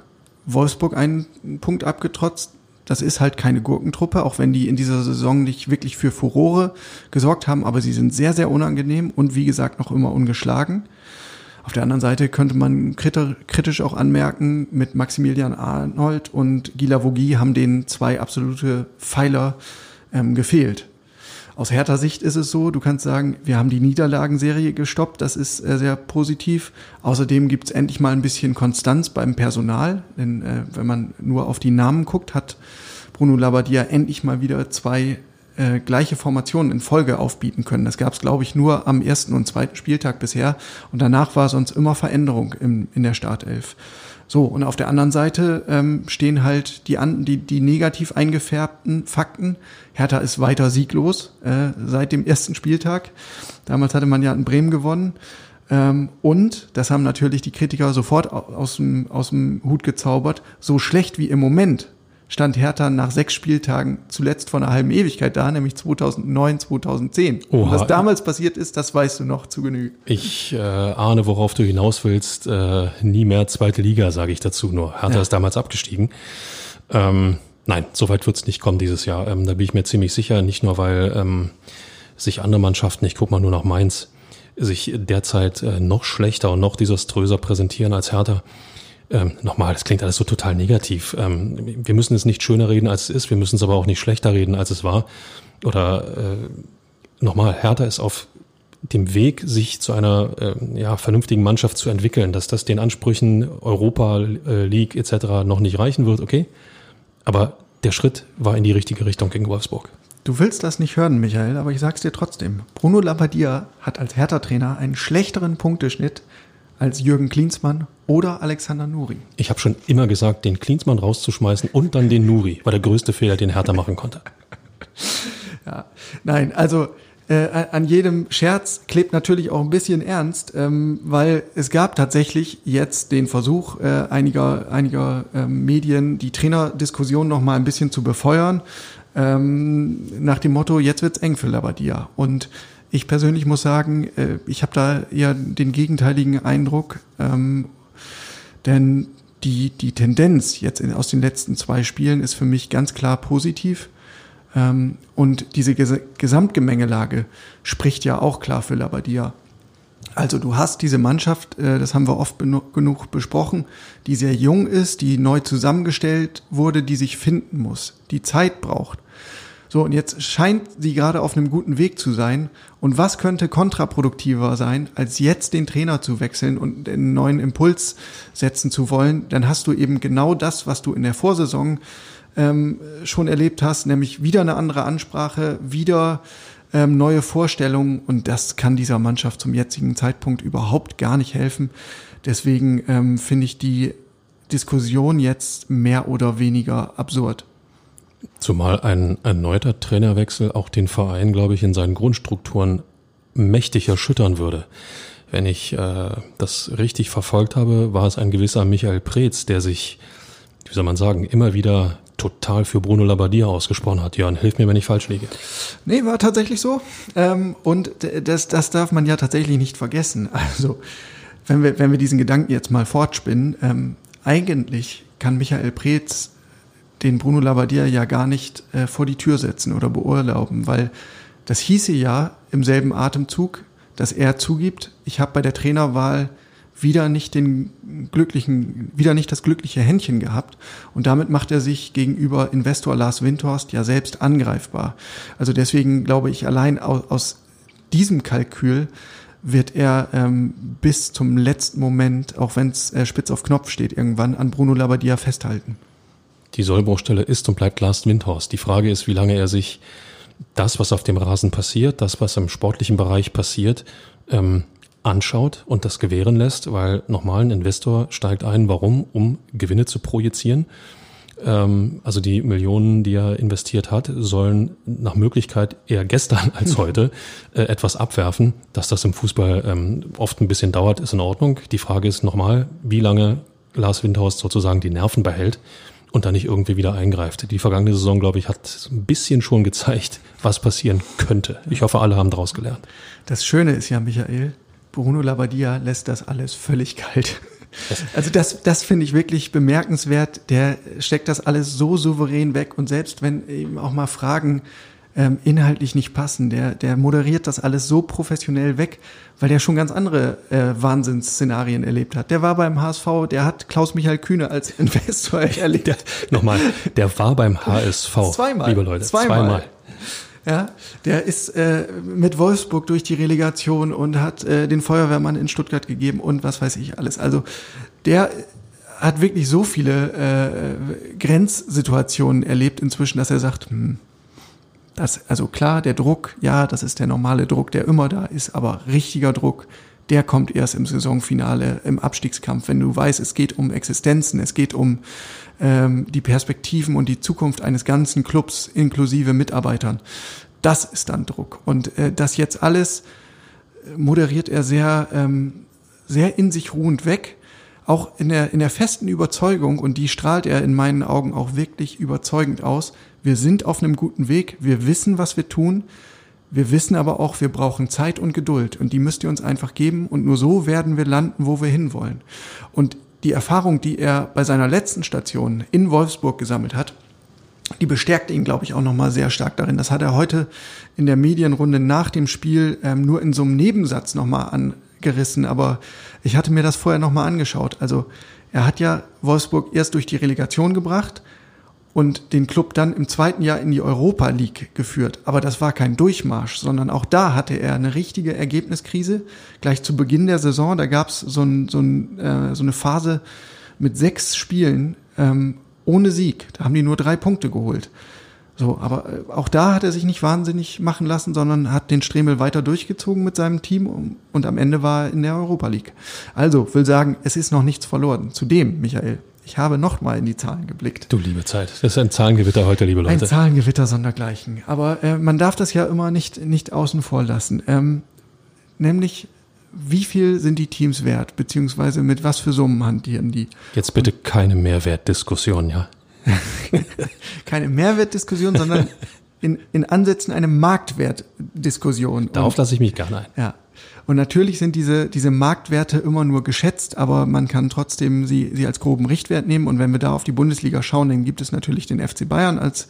[SPEAKER 3] Wolfsburg einen Punkt abgetrotzt. Das ist halt keine Gurkentruppe, auch wenn die in dieser Saison nicht wirklich für Furore gesorgt haben, aber sie sind sehr, sehr unangenehm und wie gesagt noch immer ungeschlagen. Auf der anderen Seite könnte man kritisch auch anmerken, mit Maximilian Arnold und Gila Vogie haben denen zwei absolute Pfeiler ähm, gefehlt. Aus härter Sicht ist es so, du kannst sagen, wir haben die Niederlagenserie gestoppt, das ist äh, sehr positiv. Außerdem gibt es endlich mal ein bisschen Konstanz beim Personal, denn äh, wenn man nur auf die Namen guckt, hat Bruno Labbadia endlich mal wieder zwei äh, gleiche Formationen in Folge aufbieten können. Das gab es, glaube ich, nur am ersten und zweiten Spieltag bisher und danach war sonst immer Veränderung im, in der Startelf. So, und auf der anderen Seite ähm, stehen halt die, an, die, die negativ eingefärbten Fakten. Hertha ist weiter sieglos äh, seit dem ersten Spieltag. Damals hatte man ja in Bremen gewonnen. Ähm, und, das haben natürlich die Kritiker sofort aus dem, aus dem Hut gezaubert, so schlecht wie im Moment stand Hertha nach sechs Spieltagen zuletzt vor einer halben Ewigkeit da, nämlich 2009, 2010. Oha. Und was damals passiert ist, das weißt du noch zu Genüge.
[SPEAKER 2] Ich äh, ahne, worauf du hinaus willst. Äh, nie mehr zweite Liga, sage ich dazu nur. Hertha ja. ist damals abgestiegen. Ähm, nein, so weit wird es nicht kommen dieses Jahr. Ähm, da bin ich mir ziemlich sicher. Nicht nur, weil ähm, sich andere Mannschaften, ich guck mal nur nach Mainz, sich derzeit äh, noch schlechter und noch desaströser präsentieren als Hertha ähm, nochmal, das klingt alles so total negativ. Ähm, wir müssen es nicht schöner reden, als es ist. Wir müssen es aber auch nicht schlechter reden, als es war. Oder äh, nochmal, Hertha ist auf dem Weg, sich zu einer äh, ja, vernünftigen Mannschaft zu entwickeln, dass das den Ansprüchen Europa äh, League etc. noch nicht reichen wird, okay. Aber der Schritt war in die richtige Richtung gegen Wolfsburg.
[SPEAKER 3] Du willst das nicht hören, Michael, aber ich sag's dir trotzdem. Bruno Labbadia hat als Hertha-Trainer einen schlechteren Punkteschnitt als Jürgen Klinsmann oder Alexander Nuri.
[SPEAKER 2] Ich habe schon immer gesagt, den Klinsmann rauszuschmeißen und dann den Nuri war der größte Fehler, den Hertha machen konnte. <laughs>
[SPEAKER 3] ja, nein, also äh, an jedem Scherz klebt natürlich auch ein bisschen Ernst, ähm, weil es gab tatsächlich jetzt den Versuch äh, einiger, einiger äh, Medien, die Trainerdiskussion noch mal ein bisschen zu befeuern, ähm, nach dem Motto, jetzt wird's eng für Labadia. Und ich persönlich muss sagen, äh, ich habe da eher den gegenteiligen Eindruck, ähm, denn die, die Tendenz jetzt in, aus den letzten zwei Spielen ist für mich ganz klar positiv. Ähm, und diese Ges Gesamtgemengelage spricht ja auch klar für Labadia. Also du hast diese Mannschaft, äh, das haben wir oft genug besprochen, die sehr jung ist, die neu zusammengestellt wurde, die sich finden muss, die Zeit braucht. So, und jetzt scheint sie gerade auf einem guten Weg zu sein. Und was könnte kontraproduktiver sein, als jetzt den Trainer zu wechseln und einen neuen Impuls setzen zu wollen? Dann hast du eben genau das, was du in der Vorsaison ähm, schon erlebt hast, nämlich wieder eine andere Ansprache, wieder ähm, neue Vorstellungen. Und das kann dieser Mannschaft zum jetzigen Zeitpunkt überhaupt gar nicht helfen. Deswegen ähm, finde ich die Diskussion jetzt mehr oder weniger absurd.
[SPEAKER 2] Zumal ein erneuter Trainerwechsel auch den Verein, glaube ich, in seinen Grundstrukturen mächtig erschüttern würde. Wenn ich äh, das richtig verfolgt habe, war es ein gewisser Michael Preetz, der sich, wie soll man sagen, immer wieder total für Bruno Labbadia ausgesprochen hat. Jörn, hilf mir, wenn ich falsch liege.
[SPEAKER 3] Nee, war tatsächlich so. Ähm, und das, das darf man ja tatsächlich nicht vergessen. Also, wenn wir, wenn wir diesen Gedanken jetzt mal fortspinnen, ähm, eigentlich kann Michael Preetz den Bruno Labbadia ja gar nicht äh, vor die Tür setzen oder beurlauben, weil das hieße ja im selben Atemzug, dass er zugibt, ich habe bei der Trainerwahl wieder nicht den glücklichen, wieder nicht das glückliche Händchen gehabt und damit macht er sich gegenüber Investor Lars Windhorst ja selbst angreifbar. Also deswegen glaube ich allein aus, aus diesem Kalkül wird er ähm, bis zum letzten Moment, auch wenn es äh, spitz auf Knopf steht, irgendwann an Bruno Labbadia festhalten.
[SPEAKER 2] Die Sollbruchstelle ist und bleibt Lars Windhorst. Die Frage ist, wie lange er sich das, was auf dem Rasen passiert, das, was im sportlichen Bereich passiert, ähm, anschaut und das gewähren lässt, weil nochmal ein Investor steigt ein, warum? Um Gewinne zu projizieren. Ähm, also die Millionen, die er investiert hat, sollen nach Möglichkeit eher gestern <laughs> als heute äh, etwas abwerfen. Dass das im Fußball ähm, oft ein bisschen dauert, ist in Ordnung. Die Frage ist nochmal, wie lange Lars Windhorst sozusagen die Nerven behält und dann nicht irgendwie wieder eingreift. Die vergangene Saison, glaube ich, hat ein bisschen schon gezeigt, was passieren könnte. Ich hoffe, alle haben daraus gelernt.
[SPEAKER 3] Das Schöne ist ja, Michael, Bruno Labbadia lässt das alles völlig kalt. Also das, das finde ich wirklich bemerkenswert. Der steckt das alles so souverän weg und selbst wenn eben auch mal Fragen ähm, inhaltlich nicht passen, der, der moderiert das alles so professionell weg, weil der schon ganz andere äh, Wahnsinnsszenarien erlebt hat. Der war beim HSV, der hat Klaus-Michael Kühne als <laughs> Investor erlebt.
[SPEAKER 2] Der, nochmal, der war beim HSV.
[SPEAKER 3] Zweimal.
[SPEAKER 2] Liebe Leute,
[SPEAKER 3] Zweimal.
[SPEAKER 2] zweimal.
[SPEAKER 3] Ja, der ist äh, mit Wolfsburg durch die Relegation und hat äh, den Feuerwehrmann in Stuttgart gegeben und was weiß ich alles. Also der hat wirklich so viele äh, Grenzsituationen erlebt inzwischen, dass er sagt, hm, das, also klar, der Druck, ja, das ist der normale Druck, der immer da ist, aber richtiger Druck, der kommt erst im Saisonfinale, im Abstiegskampf, wenn du weißt, es geht um Existenzen, es geht um ähm, die Perspektiven und die Zukunft eines ganzen Clubs inklusive Mitarbeitern. Das ist dann Druck. Und äh, das jetzt alles moderiert er sehr, ähm, sehr in sich ruhend weg, auch in der, in der festen Überzeugung, und die strahlt er in meinen Augen auch wirklich überzeugend aus, wir sind auf einem guten Weg, wir wissen, was wir tun, wir wissen aber auch, wir brauchen Zeit und Geduld und die müsst ihr uns einfach geben und nur so werden wir landen, wo wir hinwollen. Und die Erfahrung, die er bei seiner letzten Station in Wolfsburg gesammelt hat, die bestärkt ihn, glaube ich, auch nochmal sehr stark darin. Das hat er heute in der Medienrunde nach dem Spiel ähm, nur in so einem Nebensatz nochmal angerissen, aber ich hatte mir das vorher nochmal angeschaut. Also er hat ja Wolfsburg erst durch die Relegation gebracht, und den Club dann im zweiten Jahr in die Europa League geführt. Aber das war kein Durchmarsch, sondern auch da hatte er eine richtige Ergebniskrise. Gleich zu Beginn der Saison, da gab es so, ein, so, ein, äh, so eine Phase mit sechs Spielen ähm, ohne Sieg. Da haben die nur drei Punkte geholt. So, aber äh, auch da hat er sich nicht wahnsinnig machen lassen, sondern hat den Stremel weiter durchgezogen mit seinem Team und am Ende war er in der Europa League. Also, will sagen, es ist noch nichts verloren. Zudem, Michael, ich habe noch mal in die Zahlen geblickt.
[SPEAKER 2] Du liebe Zeit. Das ist ein Zahlengewitter heute, liebe Leute.
[SPEAKER 3] Ein Zahlengewitter sondergleichen. Aber äh, man darf das ja immer nicht, nicht außen vor lassen. Ähm, nämlich, wie viel sind die Teams wert? Beziehungsweise mit was für Summen hantieren die?
[SPEAKER 2] Jetzt bitte keine Mehrwertdiskussion, ja? <laughs>
[SPEAKER 3] keine Mehrwertdiskussion, sondern in, in Ansätzen eine Marktwertdiskussion.
[SPEAKER 2] Darauf lasse ich mich gerne ein.
[SPEAKER 3] Ja. Und natürlich sind diese, diese Marktwerte immer nur geschätzt, aber man kann trotzdem sie, sie als groben Richtwert nehmen. Und wenn wir da auf die Bundesliga schauen, dann gibt es natürlich den FC Bayern als,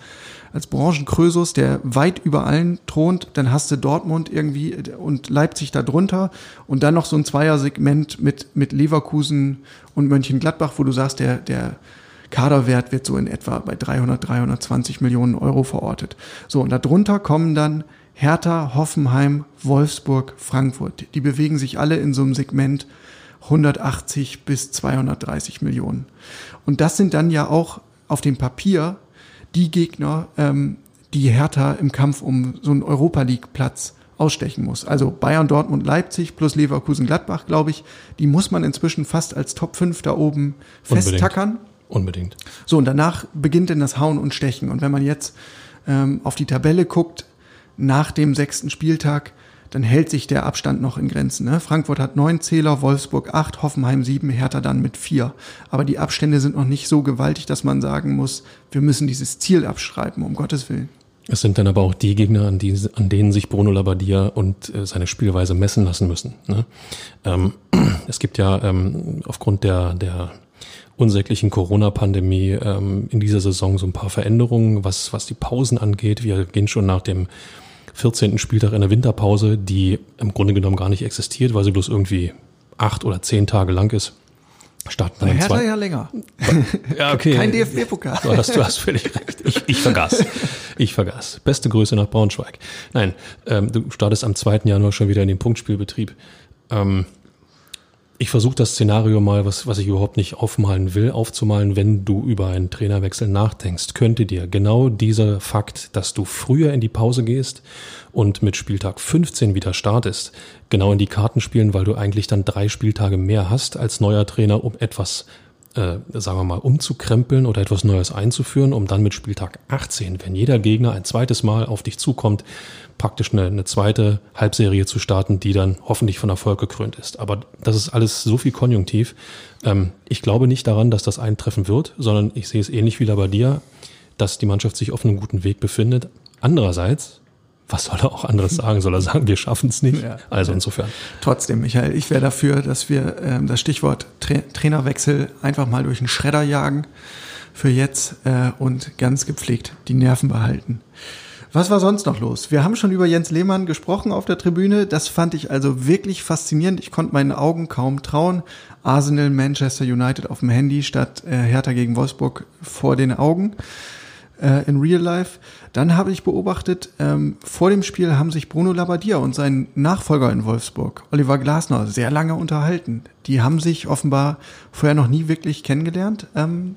[SPEAKER 3] als Branchenkrösus, der weit über allen thront. Dann hast du Dortmund irgendwie und Leipzig da drunter. Und dann noch so ein Zweiersegment mit, mit Leverkusen und Mönchengladbach, wo du sagst, der, der, Kaderwert wird so in etwa bei 300, 320 Millionen Euro verortet. So, und darunter kommen dann Hertha, Hoffenheim, Wolfsburg, Frankfurt. Die bewegen sich alle in so einem Segment 180 bis 230 Millionen. Und das sind dann ja auch auf dem Papier die Gegner, ähm, die Hertha im Kampf um so einen Europa League Platz ausstechen muss. Also Bayern, Dortmund, Leipzig plus Leverkusen, Gladbach, glaube ich, die muss man inzwischen fast als Top 5 da oben festtackern.
[SPEAKER 2] Unbedingt.
[SPEAKER 3] So, und danach beginnt dann das Hauen und Stechen. Und wenn man jetzt ähm, auf die Tabelle guckt, nach dem sechsten Spieltag, dann hält sich der Abstand noch in Grenzen. Ne? Frankfurt hat neun Zähler, Wolfsburg acht, Hoffenheim sieben, Hertha dann mit vier. Aber die Abstände sind noch nicht so gewaltig, dass man sagen muss, wir müssen dieses Ziel abschreiben, um Gottes Willen.
[SPEAKER 2] Es sind dann aber auch die Gegner, an, die, an denen sich Bruno Labbadia und äh, seine Spielweise messen lassen müssen. Ne? Ähm, <clears throat> es gibt ja ähm, aufgrund der, der unsäglichen Corona-Pandemie ähm, in dieser Saison so ein paar Veränderungen, was, was die Pausen angeht. Wir gehen schon nach dem 14. Spieltag in der Winterpause, die im Grunde genommen gar nicht existiert, weil sie bloß irgendwie acht oder zehn Tage lang ist. Starten
[SPEAKER 3] dann Hertha ja länger. <laughs>
[SPEAKER 2] Ja, okay.
[SPEAKER 3] Kein DFB-Pokal.
[SPEAKER 2] Du hast, du hast völlig recht. Ich, ich vergaß. Ich vergaß. Beste Grüße nach Braunschweig. Nein, ähm, du startest am 2. Januar schon wieder in den Punktspielbetrieb. Ähm, ich versuche das Szenario mal, was, was ich überhaupt nicht aufmalen will, aufzumalen, wenn du über einen Trainerwechsel nachdenkst. Könnte dir genau dieser Fakt, dass du früher in die Pause gehst und mit Spieltag 15 wieder startest, genau in die Karten spielen, weil du eigentlich dann drei Spieltage mehr hast als neuer Trainer, um etwas äh, sagen wir mal, umzukrempeln oder etwas Neues einzuführen, um dann mit Spieltag 18, wenn jeder Gegner ein zweites Mal auf dich zukommt, praktisch eine, eine zweite Halbserie zu starten, die dann hoffentlich von Erfolg gekrönt ist. Aber das ist alles so viel konjunktiv. Ähm, ich glaube nicht daran, dass das eintreffen wird, sondern ich sehe es ähnlich wie bei dir, dass die Mannschaft sich auf einem guten Weg befindet. Andererseits was soll er auch anderes sagen? Soll er sagen, wir schaffen es nicht?
[SPEAKER 3] Ja.
[SPEAKER 2] Also insofern.
[SPEAKER 3] Trotzdem, Michael, ich wäre dafür, dass wir ähm, das Stichwort Tra Trainerwechsel einfach mal durch den Schredder jagen für jetzt äh, und ganz gepflegt die Nerven behalten. Was war sonst noch los? Wir haben schon über Jens Lehmann gesprochen auf der Tribüne. Das fand ich also wirklich faszinierend. Ich konnte meinen Augen kaum trauen. Arsenal, Manchester United auf dem Handy statt äh, Hertha gegen Wolfsburg vor den Augen äh, in Real Life. Dann habe ich beobachtet, ähm, vor dem Spiel haben sich Bruno Labbadia und sein Nachfolger in Wolfsburg, Oliver Glasner, sehr lange unterhalten. Die haben sich offenbar vorher noch nie wirklich kennengelernt ähm,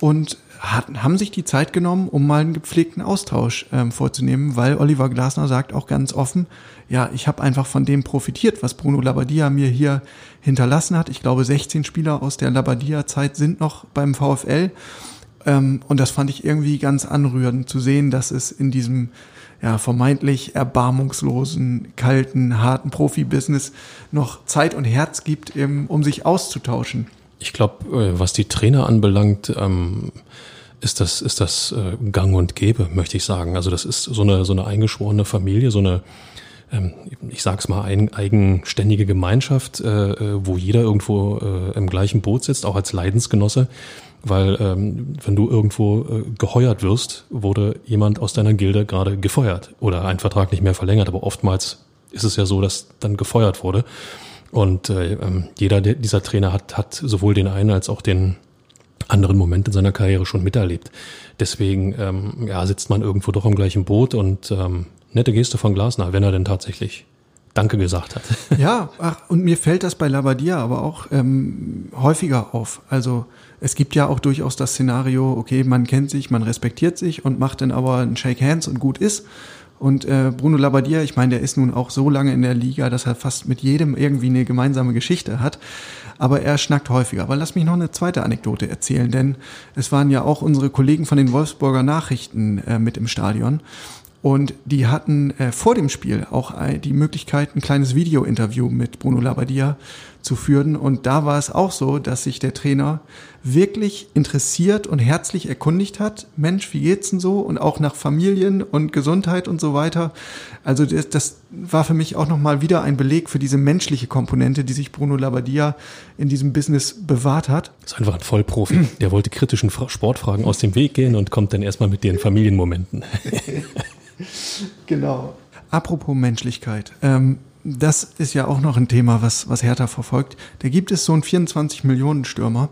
[SPEAKER 3] und hat, haben sich die Zeit genommen, um mal einen gepflegten Austausch ähm, vorzunehmen, weil Oliver Glasner sagt auch ganz offen, ja, ich habe einfach von dem profitiert, was Bruno Labbadia mir hier hinterlassen hat. Ich glaube, 16 Spieler aus der Labbadia-Zeit sind noch beim VfL. Ähm, und das fand ich irgendwie ganz anrührend zu sehen, dass es in diesem ja, vermeintlich erbarmungslosen, kalten, harten Profibusiness noch Zeit und Herz gibt, eben, um sich auszutauschen.
[SPEAKER 2] Ich glaube, äh, was die Trainer anbelangt, ähm, ist das, ist das äh, Gang und Gäbe, möchte ich sagen. Also das ist so eine, so eine eingeschworene Familie, so eine, ähm, ich sag's mal, ein, eigenständige Gemeinschaft, äh, äh, wo jeder irgendwo äh, im gleichen Boot sitzt, auch als Leidensgenosse. Weil ähm, wenn du irgendwo äh, geheuert wirst, wurde jemand aus deiner Gilde gerade gefeuert oder ein Vertrag nicht mehr verlängert. Aber oftmals ist es ja so, dass dann gefeuert wurde. Und äh, ähm, jeder dieser Trainer hat, hat sowohl den einen als auch den anderen Moment in seiner Karriere schon miterlebt. Deswegen ähm, ja, sitzt man irgendwo doch im gleichen Boot und ähm, nette Geste von Glasner, wenn er denn tatsächlich Danke gesagt hat. <laughs>
[SPEAKER 3] Ja, ach, und mir fällt das bei Labadia aber auch ähm, häufiger auf. Also es gibt ja auch durchaus das Szenario, okay, man kennt sich, man respektiert sich und macht dann aber ein Shake Hands und gut ist. Und äh, Bruno Labbadia, ich meine, der ist nun auch so lange in der Liga, dass er fast mit jedem irgendwie eine gemeinsame Geschichte hat. Aber er schnackt häufiger. Aber lass mich noch eine zweite Anekdote erzählen, denn es waren ja auch unsere Kollegen von den Wolfsburger Nachrichten äh, mit im Stadion. Und die hatten äh, vor dem Spiel auch äh, die Möglichkeit, ein kleines Video-Interview mit Bruno Labbadia zu führen. Und da war es auch so, dass sich der Trainer wirklich interessiert und herzlich erkundigt hat. Mensch, wie geht's denn so? Und auch nach Familien und Gesundheit und so weiter. Also das, das war für mich auch nochmal wieder ein Beleg für diese menschliche Komponente, die sich Bruno Labbadia in diesem Business bewahrt hat.
[SPEAKER 2] Das ist einfach ein Vollprofi. Der wollte kritischen Sportfragen aus dem Weg gehen und kommt dann erstmal mit den Familienmomenten. <laughs>
[SPEAKER 3] genau. Apropos Menschlichkeit. Ähm, das ist ja auch noch ein Thema, was, was Hertha verfolgt. Da gibt es so einen 24-Millionen-Stürmer,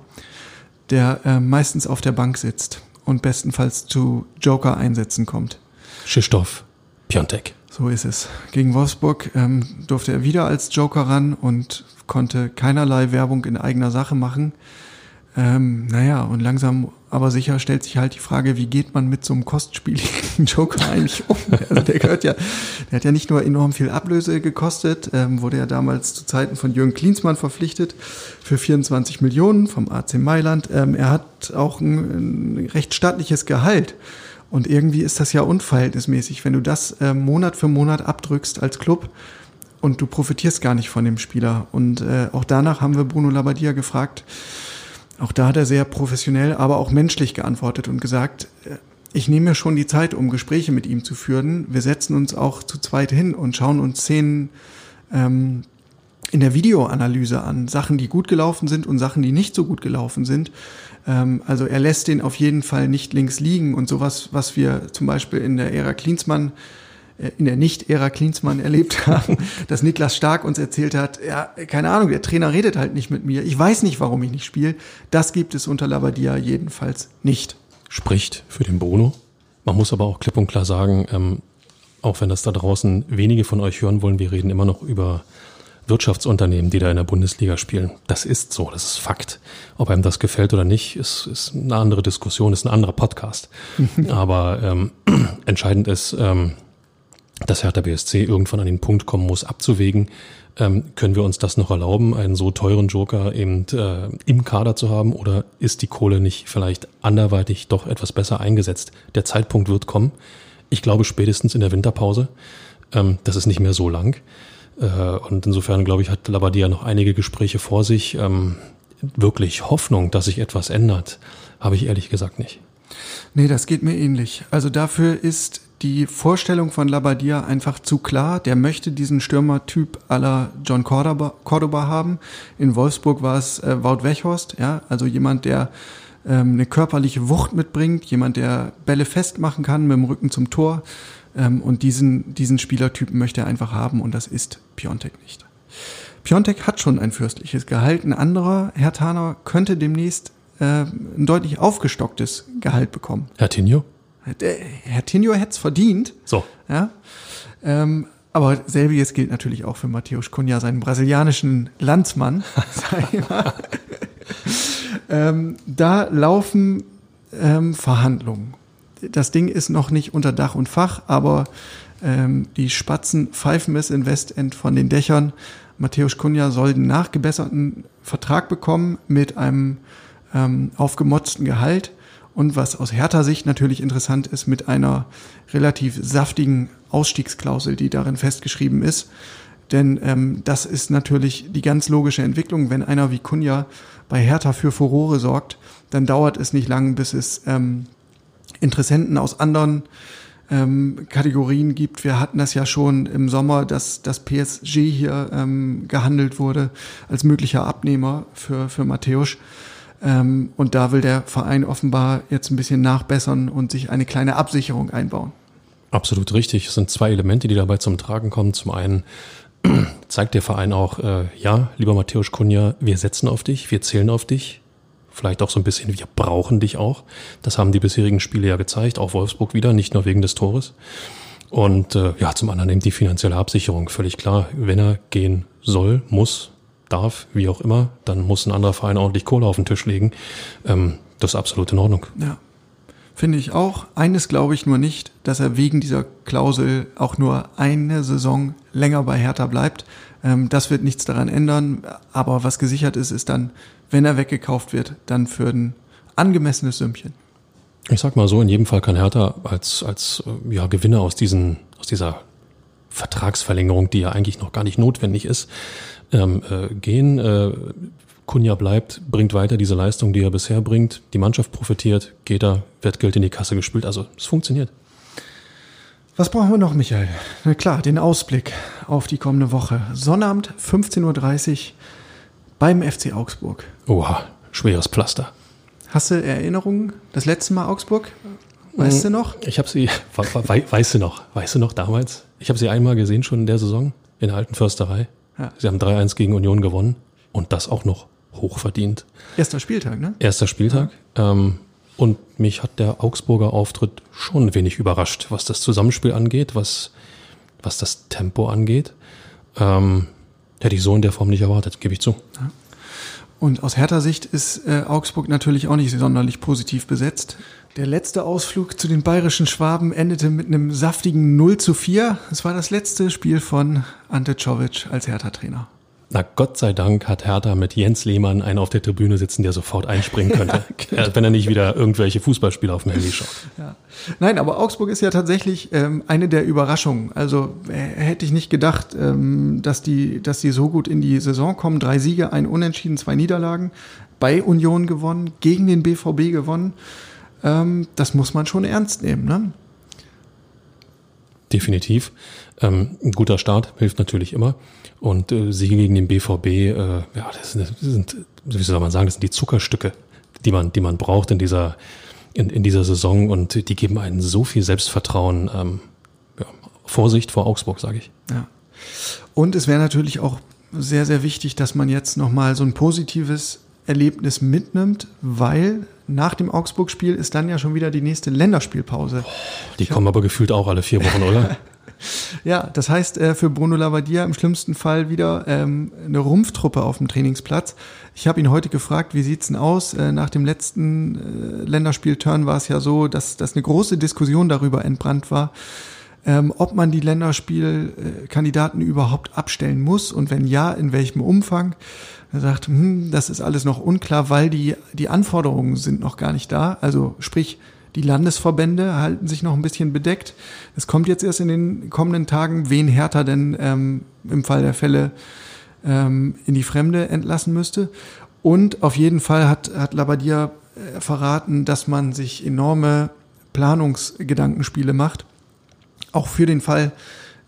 [SPEAKER 3] der äh, meistens auf der Bank sitzt und bestenfalls zu Joker-Einsätzen kommt.
[SPEAKER 2] Schistoff, Piontek.
[SPEAKER 3] So ist es. Gegen Wolfsburg ähm, durfte er wieder als Joker ran und konnte keinerlei Werbung in eigener Sache machen. Ähm, naja, und langsam aber sicher stellt sich halt die Frage, wie geht man mit so einem kostspieligen <laughs> Joker eigentlich um? Also der gehört ja, der hat ja nicht nur enorm viel Ablöse gekostet, ähm, wurde ja damals zu Zeiten von Jürgen Klinsmann verpflichtet für 24 Millionen vom AC Mailand. Ähm, er hat auch ein, ein recht stattliches Gehalt. Und irgendwie ist das ja unverhältnismäßig, wenn du das äh, Monat für Monat abdrückst als Club und du profitierst gar nicht von dem Spieler. Und äh, auch danach haben wir Bruno Labbadia gefragt, auch da hat er sehr professionell, aber auch menschlich geantwortet und gesagt, äh, ich nehme mir schon die Zeit, um Gespräche mit ihm zu führen. Wir setzen uns auch zu zweit hin und schauen uns Szenen ähm, in der Videoanalyse an. Sachen, die gut gelaufen sind und Sachen, die nicht so gut gelaufen sind. Ähm, also er lässt den auf jeden Fall nicht links liegen und sowas, was wir zum Beispiel in der Ära Klinsmann in der Nicht-Ära Klinsmann erlebt haben, <laughs> dass Niklas Stark uns erzählt hat, ja, keine Ahnung, der Trainer redet halt nicht mit mir. Ich weiß nicht, warum ich nicht spiele. Das gibt es unter Labadia jedenfalls nicht.
[SPEAKER 2] Spricht für den Bruno. Man muss aber auch klipp und klar sagen, ähm, auch wenn das da draußen wenige von euch hören wollen, wir reden immer noch über Wirtschaftsunternehmen, die da in der Bundesliga spielen. Das ist so, das ist Fakt. Ob einem das gefällt oder nicht, ist, ist eine andere Diskussion, ist ein anderer Podcast. <laughs> Aber ähm, <clears throat> entscheidend ist, ähm, dass Hertha BSC irgendwann an den Punkt kommen muss, abzuwägen, ähm, können wir uns das noch erlauben, einen so teuren Joker eben äh, im Kader zu haben oder ist die Kohle nicht vielleicht anderweitig doch etwas besser eingesetzt? Der Zeitpunkt wird kommen. Ich glaube spätestens in der Winterpause. Ähm, das ist nicht mehr so lang. Äh, und insofern, glaube ich, hat Labadia noch einige Gespräche vor sich. Ähm, wirklich Hoffnung, dass sich etwas ändert, habe ich ehrlich gesagt nicht.
[SPEAKER 3] Nee, das geht mir ähnlich. Also dafür ist die Vorstellung von Labadia einfach zu klar. Der möchte diesen Stürmertyp aller John Cordoba, Cordoba haben. In Wolfsburg war es äh, Wout Weghorst, ja, also jemand, der ähm, eine körperliche Wucht mitbringt, jemand, der Bälle festmachen kann mit dem Rücken zum Tor. Ähm, und diesen, diesen Spielertypen möchte er einfach haben und das ist Piontek nicht. Piontek hat schon ein fürstliches Gehalt. Ein anderer, Herr Taner, könnte demnächst äh, ein deutlich aufgestocktes Gehalt bekommen.
[SPEAKER 2] Herr Tinio?
[SPEAKER 3] Der, Herr Tinio hätte es verdient.
[SPEAKER 2] So.
[SPEAKER 3] Ja. Ähm, aber selbiges gilt natürlich auch für Matthäus Cunha, seinen brasilianischen Landsmann. <laughs> <laughs> ähm, da laufen ähm, Verhandlungen. Das Ding ist noch nicht unter Dach und Fach, aber ähm, die Spatzen pfeifen es in Westend von den Dächern. Matthäus Cunha soll einen nachgebesserten Vertrag bekommen mit einem ähm, aufgemotzten Gehalt und was aus härter Sicht natürlich interessant ist, mit einer relativ saftigen Ausstiegsklausel, die darin festgeschrieben ist. Denn ähm, das ist natürlich die ganz logische Entwicklung. Wenn einer wie Kunja bei Hertha für Furore sorgt, dann dauert es nicht lang, bis es ähm, Interessenten aus anderen ähm, Kategorien gibt. Wir hatten das ja schon im Sommer, dass das PSG hier ähm, gehandelt wurde als möglicher Abnehmer für, für Matthäus. Ähm, und da will der Verein offenbar jetzt ein bisschen nachbessern und sich eine kleine Absicherung einbauen.
[SPEAKER 2] Absolut richtig. Es sind zwei Elemente, die dabei zum Tragen kommen. Zum einen <clears throat> zeigt der Verein auch, äh, ja, lieber Matthäus Kunja, wir setzen auf dich, wir zählen auf dich. Vielleicht auch so ein bisschen, wir brauchen dich auch. Das haben die bisherigen Spiele ja gezeigt, auch Wolfsburg wieder, nicht nur wegen des Tores. Und äh, ja, zum anderen eben die finanzielle Absicherung. Völlig klar, wenn er gehen soll, muss, darf, wie auch immer, dann muss ein anderer Verein ordentlich Kohle auf den Tisch legen. Ähm, das ist absolut in Ordnung.
[SPEAKER 3] Ja. Finde ich auch. Eines glaube ich nur nicht, dass er wegen dieser Klausel auch nur eine Saison länger bei Hertha bleibt. Ähm, das wird nichts daran ändern. Aber was gesichert ist, ist dann, wenn er weggekauft wird, dann für ein angemessenes Sümmchen.
[SPEAKER 2] Ich sag mal so, in jedem Fall kann Hertha als, als äh, ja, Gewinner aus, diesen, aus dieser Vertragsverlängerung, die ja eigentlich noch gar nicht notwendig ist, ähm, äh, gehen. Äh, Kunja bleibt, bringt weiter diese Leistung, die er bisher bringt. Die Mannschaft profitiert, geht er, wird Geld in die Kasse gespült. Also es funktioniert.
[SPEAKER 3] Was brauchen wir noch, Michael? Na klar, den Ausblick auf die kommende Woche. Sonnabend 15.30 Uhr beim FC Augsburg.
[SPEAKER 2] Oha, schweres Pflaster.
[SPEAKER 3] Hast du Erinnerungen? Das letzte Mal Augsburg? Weißt du noch?
[SPEAKER 2] Ich habe sie, <laughs> weißt du noch, weißt du noch damals? Ich habe sie einmal gesehen schon in der Saison in der alten Försterei. Ja. Sie haben 3-1 gegen Union gewonnen und das auch noch hochverdient.
[SPEAKER 3] Erster Spieltag, ne?
[SPEAKER 2] Erster Spieltag. Ja. Ähm, und mich hat der Augsburger Auftritt schon ein wenig überrascht, was das Zusammenspiel angeht, was, was das Tempo angeht. Ähm, hätte ich so in der Form nicht erwartet, gebe ich zu. Ja.
[SPEAKER 3] Und aus härter Sicht ist äh, Augsburg natürlich auch nicht sonderlich positiv besetzt. Der letzte Ausflug zu den bayerischen Schwaben endete mit einem saftigen 0 zu 4. Es war das letzte Spiel von Ante Czovic als Hertha-Trainer.
[SPEAKER 2] Na Gott sei Dank hat Hertha mit Jens Lehmann einen auf der Tribüne sitzen, der sofort einspringen <laughs> könnte, ja, genau. wenn er nicht wieder irgendwelche Fußballspiele auf dem Handy schaut.
[SPEAKER 3] Ja. Nein, aber Augsburg ist ja tatsächlich ähm, eine der Überraschungen. Also äh, hätte ich nicht gedacht, ähm, dass die, dass die so gut in die Saison kommen. Drei Siege, ein Unentschieden, zwei Niederlagen, bei Union gewonnen, gegen den BVB gewonnen. Ähm, das muss man schon ernst nehmen. Ne?
[SPEAKER 2] Definitiv. Ähm, ein guter Start hilft natürlich immer. Und äh, Siege gegen den BVB, äh, ja, das sind, das sind, wie soll man sagen, das sind die Zuckerstücke, die man, die man braucht in dieser, in, in dieser Saison und die geben einen so viel Selbstvertrauen. Ähm, ja, Vorsicht vor Augsburg, sage ich.
[SPEAKER 3] Ja. Und es wäre natürlich auch sehr, sehr wichtig, dass man jetzt nochmal so ein positives Erlebnis mitnimmt, weil nach dem Augsburg-Spiel ist dann ja schon wieder die nächste Länderspielpause.
[SPEAKER 2] Die kommen aber gefühlt auch alle vier Wochen, oder? <laughs>
[SPEAKER 3] ja, das heißt äh, für Bruno Lavadier im schlimmsten Fall wieder ähm, eine Rumpftruppe auf dem Trainingsplatz. Ich habe ihn heute gefragt, wie sieht's denn aus? Äh, nach dem letzten äh, Länderspiel-Turn war es ja so, dass, dass eine große Diskussion darüber entbrannt war, ähm, ob man die Länderspielkandidaten überhaupt abstellen muss und wenn ja, in welchem Umfang. Er sagt, hm, das ist alles noch unklar, weil die, die Anforderungen sind noch gar nicht da. Also sprich, die Landesverbände halten sich noch ein bisschen bedeckt. Es kommt jetzt erst in den kommenden Tagen, wen Hertha denn ähm, im Fall der Fälle ähm, in die Fremde entlassen müsste. Und auf jeden Fall hat, hat Labadia äh, verraten, dass man sich enorme Planungsgedankenspiele macht auch für den Fall,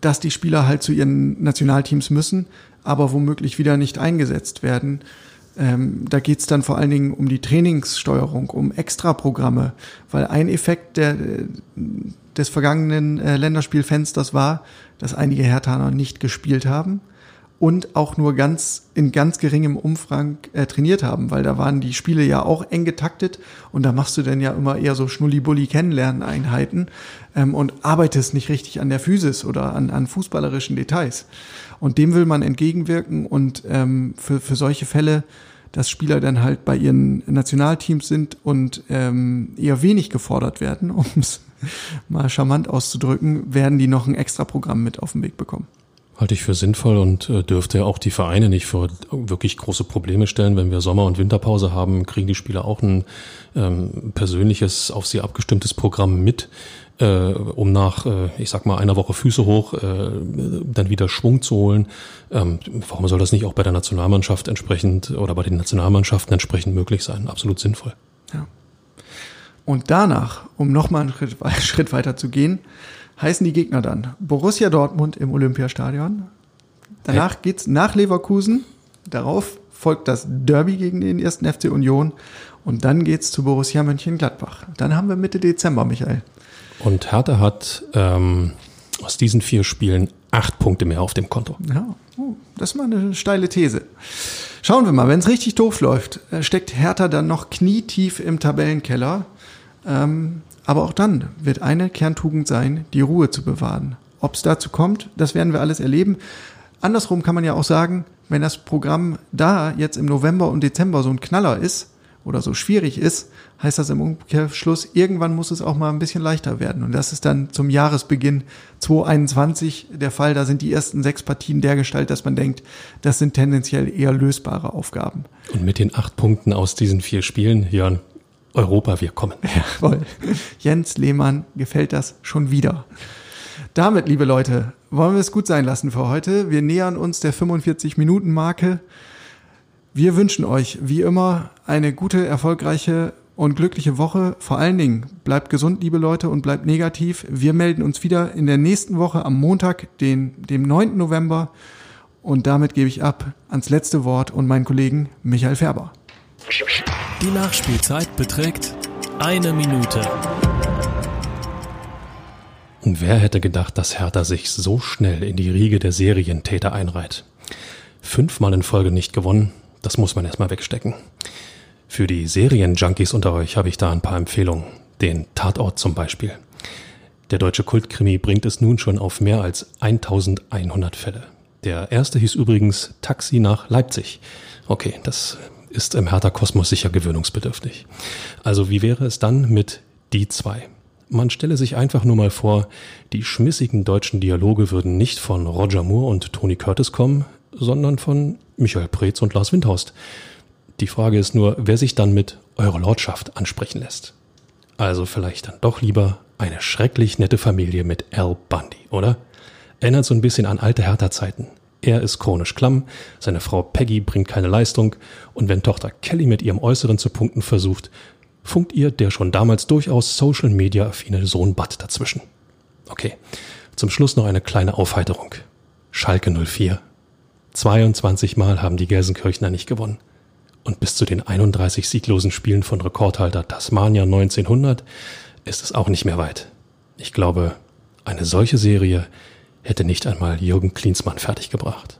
[SPEAKER 3] dass die Spieler halt zu ihren Nationalteams müssen, aber womöglich wieder nicht eingesetzt werden. Ähm, da geht's dann vor allen Dingen um die Trainingssteuerung, um Extraprogramme, weil ein Effekt der, des vergangenen äh, Länderspielfensters war, dass einige Hertaner nicht gespielt haben und auch nur ganz in ganz geringem Umfang äh, trainiert haben, weil da waren die Spiele ja auch eng getaktet und da machst du dann ja immer eher so Schnulli-Bulli Kennenlernen-Einheiten ähm, und arbeitest nicht richtig an der Physis oder an, an fußballerischen Details. Und dem will man entgegenwirken und ähm, für, für solche Fälle, dass Spieler dann halt bei ihren Nationalteams sind und ähm, eher wenig gefordert werden, <laughs> um es mal charmant auszudrücken, werden die noch ein extra Programm mit auf den Weg bekommen.
[SPEAKER 2] Halte ich für sinnvoll und äh, dürfte auch die Vereine nicht vor wirklich große Probleme stellen. Wenn wir Sommer- und Winterpause haben, kriegen die Spieler auch ein ähm, persönliches, auf sie abgestimmtes Programm mit, äh, um nach, äh, ich sag mal, einer Woche Füße hoch, äh, dann wieder Schwung zu holen. Ähm, warum soll das nicht auch bei der Nationalmannschaft entsprechend oder bei den Nationalmannschaften entsprechend möglich sein? Absolut sinnvoll.
[SPEAKER 3] Ja. Und danach, um nochmal einen Schritt, <laughs> Schritt weiter zu gehen, heißen die Gegner dann Borussia Dortmund im Olympiastadion. Danach hey. geht's nach Leverkusen. Darauf folgt das Derby gegen den ersten FC Union. Und dann geht's zu Borussia Mönchengladbach. Dann haben wir Mitte Dezember, Michael.
[SPEAKER 2] Und Hertha hat ähm, aus diesen vier Spielen acht Punkte mehr auf dem Konto.
[SPEAKER 3] Ja, oh, das ist mal eine steile These. Schauen wir mal, wenn es richtig doof läuft, äh, steckt Hertha dann noch knietief im Tabellenkeller. Ähm, aber auch dann wird eine Kerntugend sein, die Ruhe zu bewahren. Ob es dazu kommt, das werden wir alles erleben. Andersrum kann man ja auch sagen, wenn das Programm da jetzt im November und Dezember so ein Knaller ist oder so schwierig ist, heißt das im Umkehrschluss, irgendwann muss es auch mal ein bisschen leichter werden. Und das ist dann zum Jahresbeginn 2021 der Fall. Da sind die ersten sechs Partien dergestalt, dass man denkt, das sind tendenziell eher lösbare Aufgaben.
[SPEAKER 2] Und mit den acht Punkten aus diesen vier Spielen, Jörn, Europa, wir kommen. <laughs>
[SPEAKER 3] Jawohl. Jens Lehmann gefällt das schon wieder. Damit, liebe Leute, wollen wir es gut sein lassen für heute. Wir nähern uns der 45-Minuten-Marke. Wir wünschen euch, wie immer, eine gute, erfolgreiche und glückliche Woche. Vor allen Dingen bleibt gesund, liebe Leute, und bleibt negativ. Wir melden uns wieder in der nächsten Woche am Montag, den, dem 9. November. Und damit gebe ich ab ans letzte Wort und meinen Kollegen Michael Färber.
[SPEAKER 4] Die Nachspielzeit beträgt eine Minute.
[SPEAKER 2] Und wer hätte gedacht, dass Hertha sich so schnell in die Riege der Serientäter einreiht? Fünfmal in Folge nicht gewonnen, das muss man erstmal wegstecken. Für die Serienjunkies unter euch habe ich da ein paar Empfehlungen. Den Tatort zum Beispiel. Der deutsche Kultkrimi bringt es nun schon auf mehr als 1100 Fälle. Der erste hieß übrigens Taxi nach Leipzig. Okay, das ist im Hertha-Kosmos sicher gewöhnungsbedürftig. Also wie wäre es dann mit die zwei? Man stelle sich einfach nur mal vor, die schmissigen deutschen Dialoge würden nicht von Roger Moore und Tony Curtis kommen, sondern von Michael Preetz und Lars Windhorst. Die Frage ist nur, wer sich dann mit Eure Lordschaft ansprechen lässt. Also vielleicht dann doch lieber eine schrecklich nette Familie mit Al Bundy, oder? Erinnert so ein bisschen an alte Hertha-Zeiten. Er ist chronisch klamm, seine Frau Peggy bringt keine Leistung und wenn Tochter Kelly mit ihrem Äußeren zu punkten versucht, funkt ihr der schon damals durchaus Social Media affine Sohn Bud dazwischen. Okay, zum Schluss noch eine kleine Aufheiterung. Schalke 04. 22 Mal haben die Gelsenkirchner nicht gewonnen. Und bis zu den 31 sieglosen Spielen von Rekordhalter Tasmania 1900 ist es auch nicht mehr weit. Ich glaube, eine solche Serie hätte nicht einmal Jürgen Klinsmann fertiggebracht.